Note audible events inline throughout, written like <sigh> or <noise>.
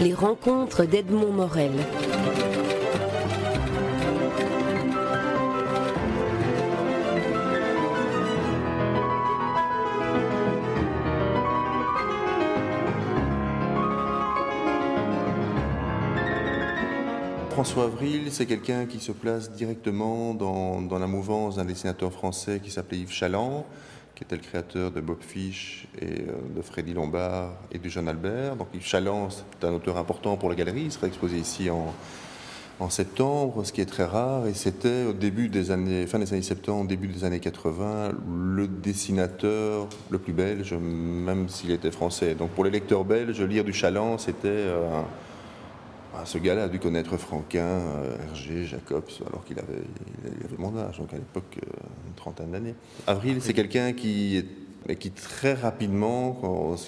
Les rencontres d'Edmond Morel. François Avril, c'est quelqu'un qui se place directement dans, la mouvance d'un dessinateur français qui s'appelait Yves Chaland, qui était le créateur de Bob Fish et euh, de Freddy Lombard et de Jean Albert. Donc Yves Chaland, c'est un auteur important pour la galerie, il sera exposé ici en, septembre, ce qui est très rare, et c'était au début des années, fin des années 70, début des années 80, le dessinateur le plus belge, même s'il était français. Donc pour les lecteurs belges, lire du Chaland, c'était... Euh, ah, ce gars-là a dû connaître Franquin, euh, Hergé, Jacobs, alors qu'il avait, il avait mon âge, donc à l'époque, trentaine d'années. Avril, c'est quelqu'un qui, qui très rapidement,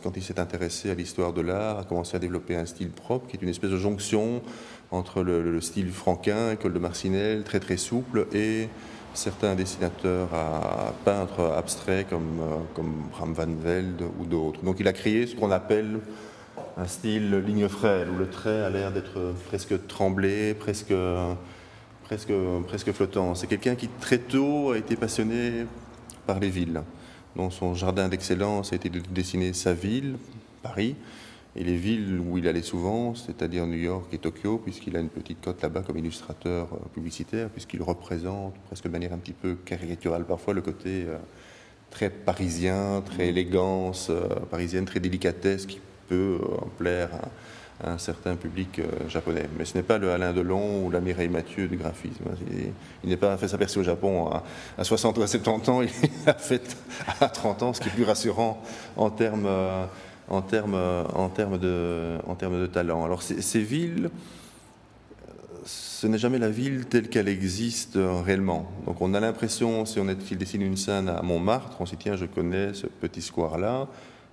quand, il s'est intéressé à l'histoire de l'art, a commencé à développer un style propre, qui est une espèce de jonction entre le, style Franquin, école de Marcinelle, très très souple, et certains dessinateurs à peintres abstraits comme, euh, comme Bram Van Velde ou d'autres. Donc il a créé ce qu'on appelle un style ligne frêle, où le trait a l'air d'être presque tremblé, presque, presque, presque flottant. C'est quelqu'un qui très tôt a été passionné par les villes. Dans son jardin d'excellence a été de dessiner sa ville, Paris, et les villes où il allait souvent, c'est-à-dire New York et Tokyo, puisqu'il a une petite cote là-bas comme illustrateur euh, publicitaire, puisqu'il représente presque de manière un petit peu caricaturale parfois le côté euh, très parisien, très élégance euh, parisienne, très délicatesse qui peut plaire à, un certain public euh, japonais. Mais ce n'est pas le Alain Delon ou la Mireille Mathieu du graphisme. Il, n'est pas fait sa percée au Japon à, 60 ou à 70 ans, <laughs> il a fait à 30 ans, ce qui est plus rassurant en termes, en termes, en termes, de, en termes de talent. Alors ces, villes, ce n'est jamais la ville telle qu'elle existe réellement. Donc on a l'impression, si on dessine une scène à Montmartre, on se dit tiens, je connais ce petit square-là,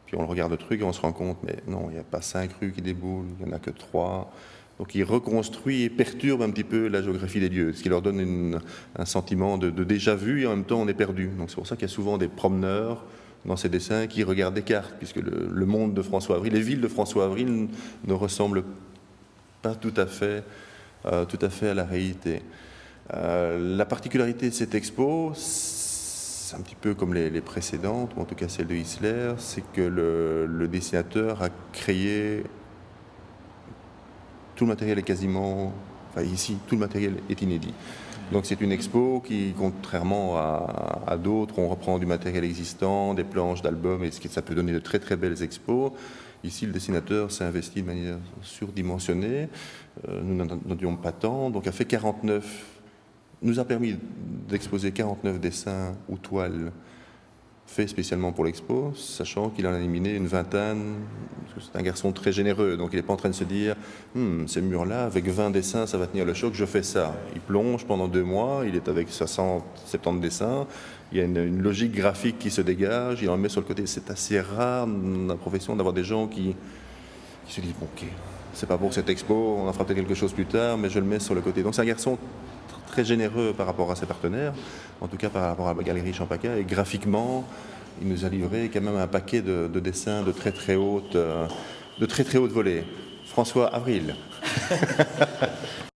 puis on regarde le truc et on se rend compte, mais non, il n'y a pas cinq rues qui déboulent, il n'y en a que trois. Donc il reconstruit et perturbe un petit peu la géographie des lieux, ce qui leur donne un sentiment de, déjà vu et en même temps on est perdu. Donc c'est pour ça qu'il y a souvent des promeneurs dans ces dessins qui regardent des cartes, puisque le, monde de François Avril, les villes de François Avril ne ressemblent pas tout à fait, euh, tout à, fait à la réalité. Euh, la particularité de cette expo, un petit peu comme les, précédentes, ou en tout cas celle de Hisler, c'est que le, dessinateur a créé tout le matériel est quasiment, enfin ici, tout le matériel est inédit. Donc c'est une expo qui, contrairement à, d'autres, on reprend du matériel existant, des planches d'albums, et ça peut donner de très très belles expos. Ici, le dessinateur s'est investi de manière surdimensionnée. Euh, nous n'en avions pas tant, donc a fait 49 nous a permis d'exposer 49 dessins ou toiles faits spécialement pour l'expo, sachant qu'il en a éliminé une vingtaine, c'est un garçon très généreux, donc il n'est pas en train de se dire hmm, ces murs-là, avec 20 dessins, ça va tenir le choc, je fais ça. Il plonge pendant deux mois, il est avec 60, 70 dessins, il y a une, logique graphique qui se dégage, il en met sur le côté. C'est assez rare dans la profession d'avoir des gens qui, qui se disent bon, ok, c'est pas pour cette expo, on en fera peut-être quelque chose plus tard, mais je le mets sur le côté. Donc c'est un garçon généreux par rapport à ses partenaires, en tout cas par rapport à la galerie Champaca, et graphiquement, il nous a livré quand même un paquet de, dessins de très très haute, euh, de très très haute volée. François Avril. <laughs>